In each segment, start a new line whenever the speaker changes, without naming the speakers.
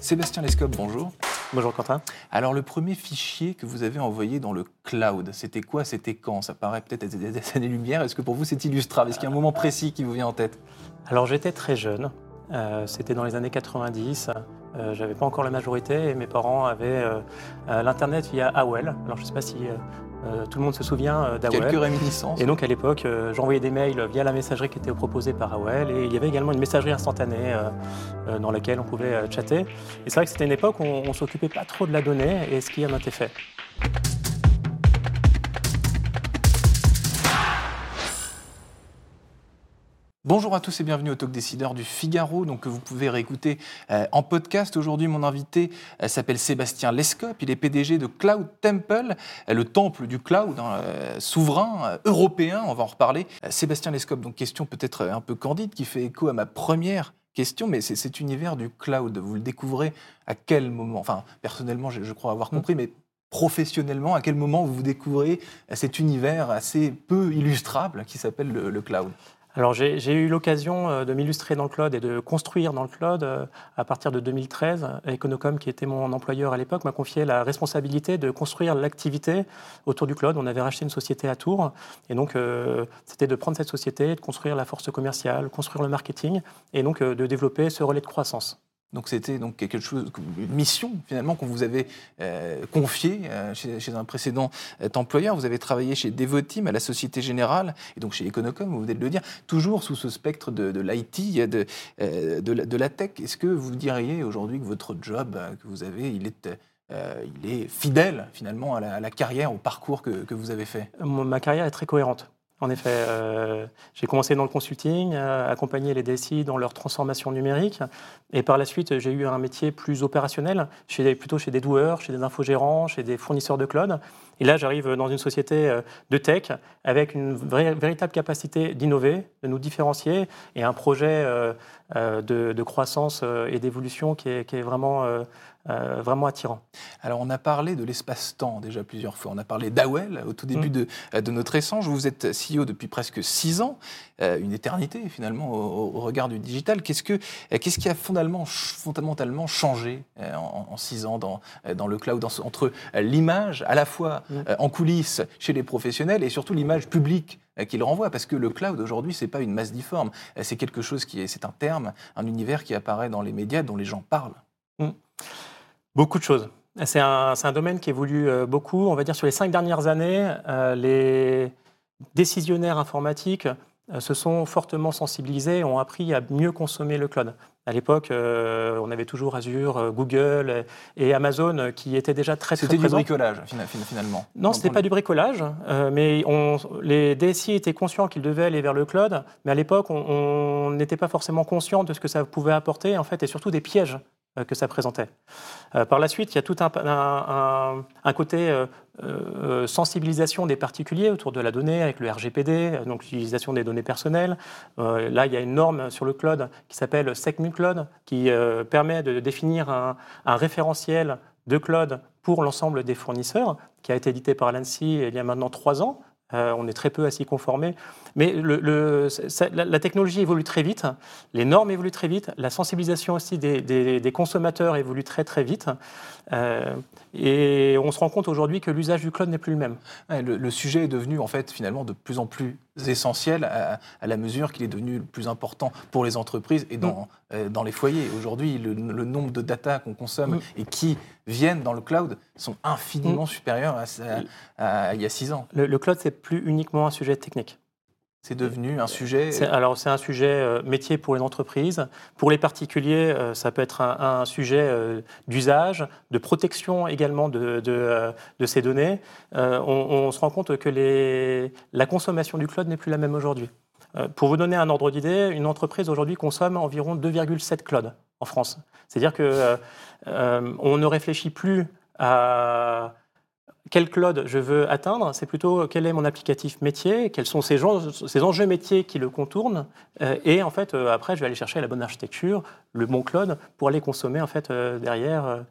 Sébastien Lescope, bonjour.
Bonjour Quentin.
Alors le premier fichier que vous avez envoyé dans le cloud, c'était quoi? C'était quand? Ça paraît peut-être être des années-lumière. Est-ce que pour vous c'est illustrable? Est-ce qu'il y a un moment précis qui vous vient en tête?
Alors j'étais très jeune, euh, c'était dans les années 90. Euh, J'avais pas encore la majorité et mes parents avaient euh, euh, l'internet via AOL. Alors je sais pas si euh, tout le monde se souvient euh, d'AOL.
Quelques réminiscences.
Et donc à l'époque, euh, j'envoyais des mails via la messagerie qui était proposée par AOL et il y avait également une messagerie instantanée dans laquelle on pouvait chatter. Et c'est vrai que c'était une époque où on, on s'occupait pas trop de la donnée et ce qui a bien été fait.
Bonjour à tous et bienvenue au Talk Décideur du Figaro, donc que vous pouvez réécouter euh, en podcast. Aujourd'hui, mon invité euh, s'appelle Sébastien Lescope. Il est PDG de Cloud Temple, euh, le temple du cloud hein, souverain européen. On va en reparler. Sébastien Lescope, donc question peut-être un peu candide qui fait écho à ma première question, mais c'est cet univers du cloud. Vous le découvrez à quel moment? Enfin, personnellement, je, je crois avoir compris, mais professionnellement, à quel moment vous découvrez cet univers assez peu illustrable qui s'appelle le, le cloud?
Alors j'ai eu l'occasion euh, de m'illustrer dans le cloud et de construire dans le cloud euh, à partir de 2013. Econocom, qui était mon employeur à l'époque, m'a confié la responsabilité de construire l'activité autour du cloud. On avait racheté une société à Tours et donc euh, c'était de prendre cette société, de construire la force commerciale, construire le marketing et donc euh, de développer ce relais de croissance.
Donc c'était donc quelque chose, une mission finalement qu'on vous avait euh, confiée euh, chez, un précédent euh, employeur. Vous avez travaillé chez Devoteam à la Société Générale et donc chez Econocom, vous venez de le dire, toujours sous ce spectre de, de l'IT, de, de, la, tech. Est-ce que vous diriez aujourd'hui que votre job que vous avez, il est, fidèle finalement à la, carrière, au parcours que, vous avez fait?
Ma carrière est très cohérente. En effet, euh, j'ai commencé dans le consulting, euh, accompagner les DSI dans leur transformation numérique, et par la suite, j'ai eu un métier plus opérationnel, chez plutôt chez des doueurs, chez des infogérants, chez des fournisseurs de cloud. Et là, j'arrive dans une société euh, de tech avec une vraie- véritable capacité d'innover, de nous différencier, et un projet euh, de, de croissance et d'évolution qui est, qui est vraiment, vraiment attirant.
Alors, on a parlé de l'espace-temps déjà plusieurs fois. On a parlé d'AOL au tout début
Mm.
de, de notre échange. Vous êtes CEO depuis presque six ans, euh, une éternité finalement au, au regard du digital. Qu'est-ce, que, euh, qu'est-ce qui a fondamentalement, fondamentalement changé euh, en, en six ans dans, dans le cloud, dans entre l'image à la fois
Mm.
euh, en coulisses chez les professionnels et surtout l'image publique qu'il renvoie? Parce que le cloud aujourd'hui, c'est pas une masse difforme. C'est quelque chose qui est, c'est un terme, un univers qui apparaît dans les médias, dont les gens parlent.
Beaucoup de choses. C'est un, c'est un domaine qui évolue beaucoup. On va dire sur les cinq dernières années, euh, les décisionnaires informatiques euh, se sont fortement sensibilisés et ont appris à mieux consommer le cloud. À l'époque, euh, on avait toujours Azure, euh, Google et Amazon qui étaient déjà très, très
C'était du bricolage fina- fina- finalement.
Non,
Quand
ce n'était
on-
pas du bricolage, euh, mais on- les DSI étaient conscients qu'ils devaient aller vers le cloud, mais à l'époque, on- n'était pas forcément conscient de ce que ça pouvait apporter, en fait, et surtout des pièges que ça présentait. Euh, par la suite, il y a tout un, un- côté euh, euh, sensibilisation des particuliers autour de la donnée avec le RGPD, euh, donc l'utilisation des données personnelles. Euh, là, il y a une norme sur le cloud qui s'appelle SecMuCloud, qui euh, permet de définir un, un référentiel de cloud pour l'ensemble des fournisseurs, qui a été édité par l'ANSI il y a maintenant trois ans. Euh, on est très peu à s'y conformer. Mais la, technologie évolue très vite, les normes évoluent très vite, la sensibilisation aussi des, consommateurs évolue très très vite. Euh, et on se rend compte aujourd'hui que l'usage du cloud n'est plus le même.
Le sujet est devenu en fait finalement de plus en plus essentiel à, à la mesure qu'il est devenu le plus important pour les entreprises et dans, euh, dans les foyers. Aujourd'hui, le, le nombre de data qu'on consomme
Mm.
et qui viennent dans le cloud sont infiniment supérieurs à, ça- à- à il y a six ans.
Le, le cloud, c'est plus uniquement un sujet technique.
C'est devenu un sujet.
Alors, c'est un sujet euh, métier pour les entreprises. Pour les particuliers, euh, ça peut être un, un sujet euh, d'usage, de protection également de, de, de ces données. On, on se rend compte que les, la consommation du cloud n'est plus la même aujourd'hui. Pour vous donner un ordre d'idée, une entreprise aujourd'hui consomme environ 2,7 clouds en France. C'est-à-dire que on ne réfléchit plus à quel cloud je veux atteindre, c'est plutôt quel est mon applicatif métier, quels sont ces, ces enjeux métiers qui le contournent, et en fait après je vais aller chercher la bonne architecture, le bon cloud pour aller consommer en fait derrière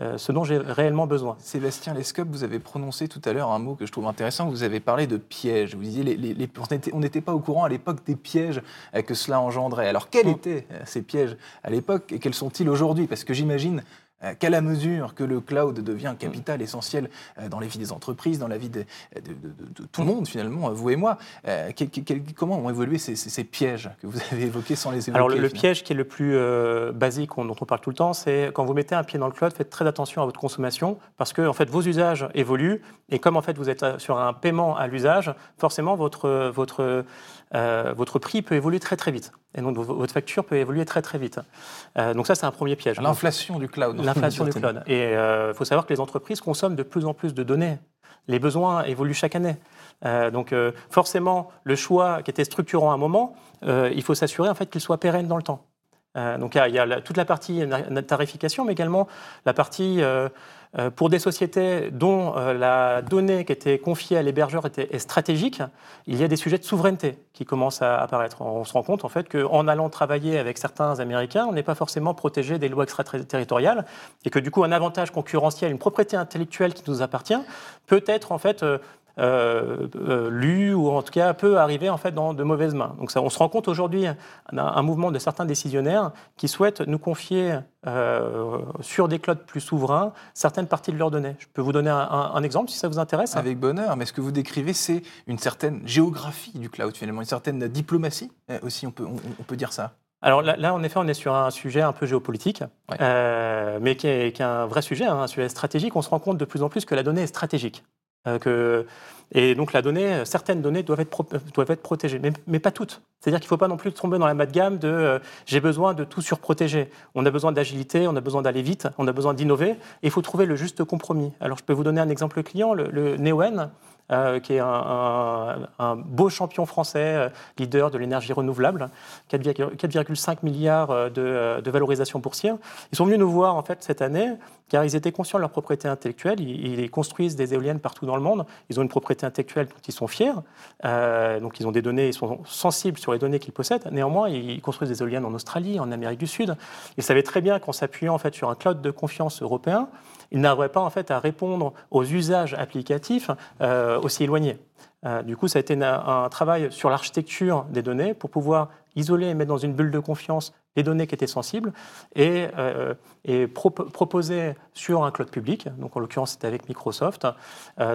euh, ce dont j'ai réellement besoin.
Sébastien Lescope, vous avez prononcé tout à l'heure un mot que je trouve intéressant. Vous avez parlé de pièges. Vous disiez les, on n'était pas au courant à l'époque des pièges euh, que cela engendrait. Alors quels étaient euh, ces pièges à l'époque et quels sont-ils aujourd'hui? Parce que j'imagine euh, qu'à la mesure que le cloud devient capital essentiel euh, dans la vie des entreprises, dans la vie de, tout le monde finalement, vous et moi, euh, comment ont évolué ces, pièges que vous avez évoqués sans les évoquer
Alors le, piège qui est le plus basique, dont on parle tout le temps, c'est quand vous mettez un pied dans le cloud, faites très attention à votre consommation parce que en fait vos usages évoluent et comme en fait vous êtes sur un paiement à l'usage, forcément votre votre votre prix peut évoluer très très vite et donc votre facture peut évoluer très très vite. donc ça c'est un premier piège.
L'inflation du cloud
l'inflation du cloud. Et il euh, faut savoir que les entreprises consomment de plus en plus de données. Les besoins évoluent chaque année. Euh, donc euh, forcément, le choix qui était structurant à un moment, il faut s'assurer en fait qu'il soit pérenne dans le temps. Donc il y a, toute la partie tarification, mais également la partie euh, pour des sociétés dont euh, la donnée qui était confiée à l'hébergeur était stratégique, il y a des sujets de souveraineté qui commencent à apparaître. On se rend compte en fait qu'en allant travailler avec certains Américains, on n'est pas forcément protégé des lois extraterritoriales et que du coup un avantage concurrentiel, une propriété intellectuelle qui nous appartient, peut être en fait euh, euh, euh, lu ou en tout cas peut arriver en fait dans de mauvaises mains. Donc ça, on se rend compte aujourd'hui un, mouvement de certains décisionnaires qui souhaitent nous confier euh, sur des clouds plus souverains certaines parties de leurs données. Je peux vous donner un, exemple si ça vous intéresse.
Avec bonheur, mais ce que vous décrivez, c'est une certaine géographie du cloud finalement, une certaine diplomatie aussi, on peut, on, peut dire ça.
Alors là, en effet, on est sur un sujet un peu géopolitique, mais qui est, qui est, un vrai sujet, hein, un sujet stratégique. On se rend compte de plus en plus que la donnée est stratégique. Euh, et donc la donnée, certaines données doivent être, doivent être protégées, mais, pas toutes. C'est-à-dire qu'il ne faut pas non plus tomber dans la gamme de euh, j'ai besoin de tout surprotéger. On a besoin d'agilité, on a besoin d'aller vite, on a besoin d'innover, et il faut trouver le juste compromis. Alors je peux vous donner un exemple client, le, le euh, qui est un, beau champion français, euh, leader de l'énergie renouvelable, 4,5 milliards euh, de, valorisation boursière. Ils sont venus nous voir en fait cette année car ils étaient conscients de leur propriété intellectuelle. Ils, construisent des éoliennes partout dans le monde. Ils ont une propriété intellectuelle dont ils sont fiers. donc ils ont des données, ils sont sensibles sur les données qu'ils possèdent. Néanmoins, ils construisent des éoliennes en Australie, en Amérique du Sud. Ils savaient très bien qu'en s'appuyant en fait sur un cloud de confiance européen, ils n'auraient pas en fait à répondre aux usages applicatifs euh, aussi éloignés. Euh, du coup, ça a été un, travail sur l'architecture des données pour pouvoir isoler et mettre dans une bulle de confiance les données qui étaient sensibles et, euh, proposer sur un cloud public, donc en l'occurrence c'était avec Microsoft,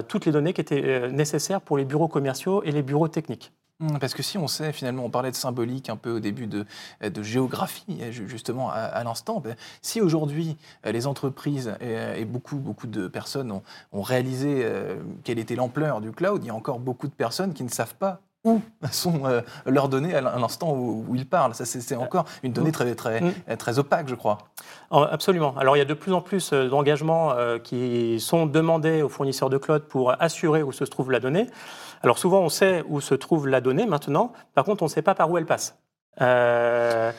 toutes les données qui étaient nécessaires pour les bureaux commerciaux et les bureaux techniques.
Mmh, parce que si on sait, finalement, on parlait de symbolique un peu au début de, de géographie, justement, à, l'instant, ben, si aujourd'hui euh, les entreprises et, beaucoup, beaucoup de personnes ont, réalisé euh, quelle était l'ampleur du cloud, il y a encore beaucoup de personnes qui ne savent pas où sont euh, leurs données à l'instant où, ils parlent. Ça, c'est encore une donnée très, très, mmh. très opaque, je crois.
Absolument. Alors, il y a de plus en plus d'engagements qui sont demandés aux fournisseurs de cloud pour assurer où se trouve la donnée. Alors souvent, on sait où se trouve la donnée maintenant, par contre, on ne sait pas par où elle passe. Euh,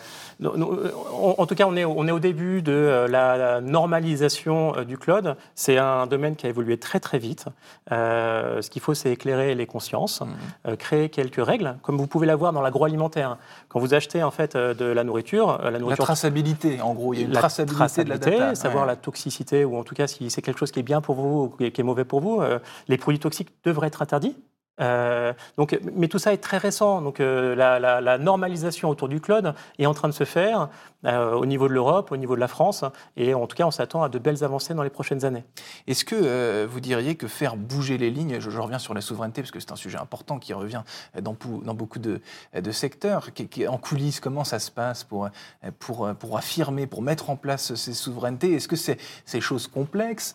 en tout cas, on est, on est au début de euh, la, normalisation euh, du cloud. C'est un domaine qui a évolué très très vite. ce qu'il faut, c'est éclairer les consciences, mmh. créer quelques règles, comme vous pouvez l'avoir dans l'agroalimentaire. Quand vous achetez en fait de la nourriture,
la nourriture. La traçabilité, en gros, il y a une traçabilité, de la data.
Savoir la toxicité ou en tout cas si c'est quelque chose qui est bien pour vous ou qui est mauvais pour vous. les produits toxiques devraient être interdits. Euh, donc, mais tout ça est très récent. Donc, euh, la, normalisation autour du cloud est en train de se faire euh, au niveau de l'Europe, au niveau de la France, et en tout cas, on s'attend à de belles avancées dans les prochaines années.
Est-ce que vous diriez que faire bouger les lignes, je, reviens sur la souveraineté parce que c'est un sujet important qui revient dans, dans beaucoup de, de secteurs, qui, en coulisses, comment ça se passe pour, pour, pour affirmer, pour mettre en place ces souverainetés? Est-ce que c'est ces choses complexes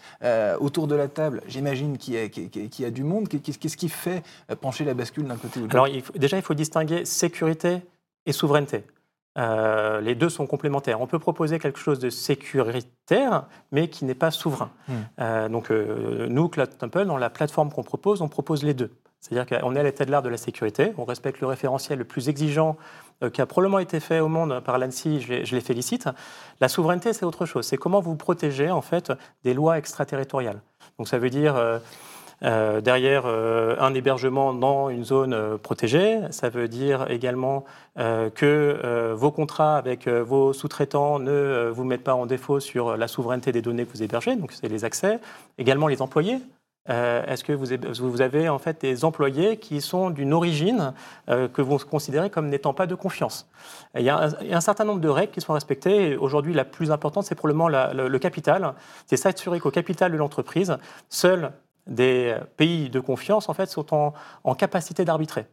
autour de la table? J'imagine qu'il y, y, a du monde. Qu'est-ce qui fait pencher la bascule d'un côté ou de
l'autre? Alors, déjà, il faut distinguer sécurité et souveraineté. Euh, les deux sont complémentaires. On peut proposer quelque chose de sécuritaire, mais qui n'est pas souverain. Hmm. Euh, donc, euh, nous, Cloud Temple, dans la plateforme qu'on propose, on propose les deux. C'est-à-dire qu'on est à l'état de l'art de la sécurité, on respecte le référentiel le plus exigeant qui a probablement été fait au monde par l'ANSI, je, les félicite. La souveraineté, c'est autre chose. C'est comment vous protégez en fait des lois extraterritoriales. Donc ça veut dire euh, euh, derrière un hébergement dans une zone protégée. Ça veut dire également que vos contrats avec vos sous-traitants ne vous mettent pas en défaut sur la souveraineté des données que vous hébergez, donc c'est les accès. Également les employés. Euh, est-ce que vous avez en fait des employés qui sont d'une origine euh, que vous considérez comme n'étant pas de confiance? Il y, a un, certain nombre de règles qui sont respectées. Aujourd'hui, la plus importante, c'est probablement le, capital. C'est s'assurer qu'au capital de l'entreprise, seuls des pays de confiance en fait sont en, capacité d'arbitrer.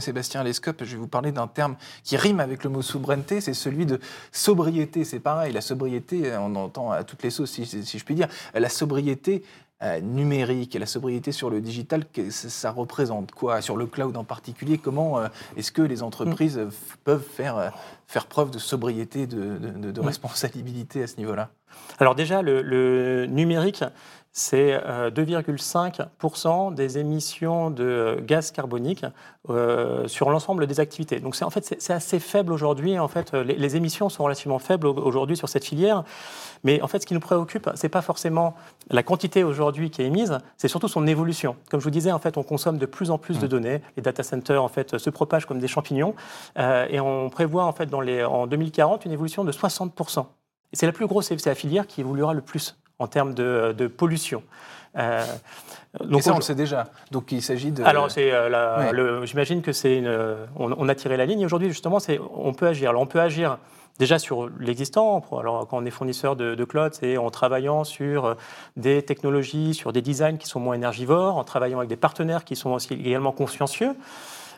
Sébastien Lescope, je vais vous parler d'un terme qui rime avec le mot souveraineté, c'est celui de sobriété. C'est pareil, la sobriété, on entend à toutes les sauces, si, si je puis dire. La sobriété, euh, numérique et la sobriété sur le digital, ça représente quoi? Sur le cloud en particulier, comment euh, est-ce que les entreprises peuvent faire, euh, faire preuve de sobriété, de, de, mm. responsabilité à ce niveau-là?
Alors déjà, le numérique, c'est 2,5% euh, des émissions de gaz carbonique euh, sur l'ensemble des activités. Donc c'est en fait c'est assez faible aujourd'hui. En fait, les, émissions sont relativement faibles aujourd'hui sur cette filière. Mais en fait, ce qui nous préoccupe, c'est pas forcément la quantité aujourd'hui qui est émise, c'est surtout son évolution. Comme je vous disais, en fait, on consomme de plus en plus de mmh. données. Les data centers en fait se propagent comme des champignons, euh, et on prévoit en fait dans les, en 2040 une évolution de 60%. Et c'est la plus grosse, c'est la filière qui évoluera le plus en termes de, pollution.
Euh, donc ça, on le sait déjà. Donc il s'agit de.
Alors c'est euh, j'imagine que c'est une. On, a tiré la ligne. Aujourd'hui, justement, c'est on peut agir. Alors on peut agir déjà sur l'existant. Alors quand on est fournisseur de, de cloud, c'est en travaillant sur des technologies, sur des designs qui sont moins énergivores, en travaillant avec des partenaires qui sont aussi également consciencieux.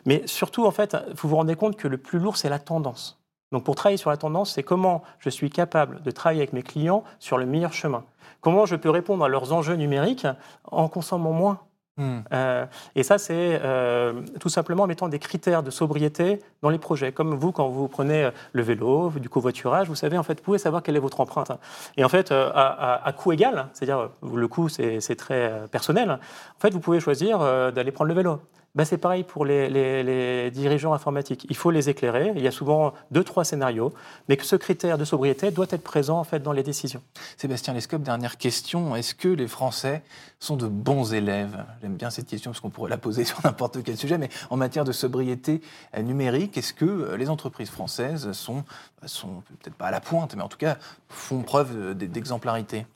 Mais surtout, en fait, vous vous rendez compte que le plus lourd, c'est la tendance. Donc pour travailler sur la tendance, c'est comment je suis capable de travailler avec mes clients sur le meilleur chemin. Comment je peux répondre à leurs enjeux numériques en consommant moins hmm. euh, et ça, c'est euh, tout simplement en mettant des critères de sobriété dans les projets. Comme vous, quand vous prenez le vélo, du covoiturage, vous savez, en fait, vous pouvez savoir quelle est votre empreinte. Et en fait, euh, à, coût égal, c'est-à-dire le coût, c'est très personnel, en fait, vous pouvez choisir d'aller prendre le vélo. Ben, c'est pareil pour les, dirigeants informatiques. Il faut les éclairer. Il y a souvent deux, trois scénarios, mais que ce critère de sobriété doit être présent en fait dans les décisions.
Sébastien Lescope, dernière question. Est-ce que les Français sont de bons élèves? J'aime bien cette question parce qu'on pourrait la poser sur n'importe quel sujet, mais en matière de sobriété euh, numérique, est-ce que euh, les entreprises françaises sont, bah, sont peut-être pas à la pointe, mais en tout cas font preuve d'exemplarité?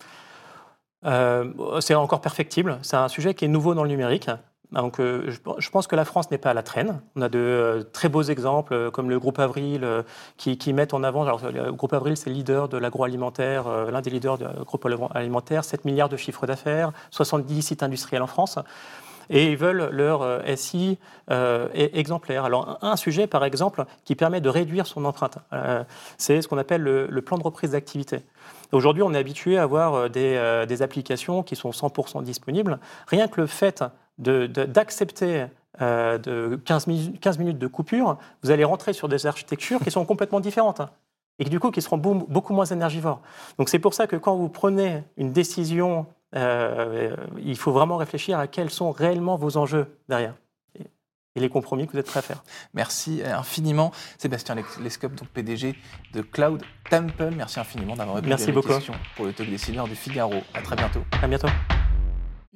Euh, c'est encore perfectible. C'est un sujet qui est nouveau dans le numérique. Donc, euh, je pense que la France n'est pas à la traîne. On a de euh, très beaux exemples, euh, comme le groupe Avril, qui, mettent en avant. Le groupe Avril, c'est le leader de l'agroalimentaire, l'un des leaders du groupe alimentaire, 7 milliards de chiffres d'affaires, 70 sites industriels en France. Et ils veulent leur SI exemplaire. Alors, un sujet, par exemple, qui permet de réduire son empreinte, c'est ce qu'on appelle le, plan de reprise d'activité. Aujourd'hui, on est habitué à avoir des applications qui sont 100% disponibles. Rien que le fait d'accepter euh, de, 15, minutes, de coupure, vous allez rentrer sur des architectures qui sont complètement différentes hein, et du coup qui seront beaucoup moins énergivores. Donc c'est pour ça que quand vous prenez une décision, euh, il faut vraiment réfléchir à quels sont réellement vos enjeux derrière et les compromis que vous êtes prêts à faire.
Merci infiniment, Sébastien Lescope, donc PDG de Cloud Temple. Merci infiniment d'avoir répondu
à
mes questions pour le talk décideur du Figaro. À très bientôt.
À bientôt.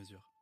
mesure.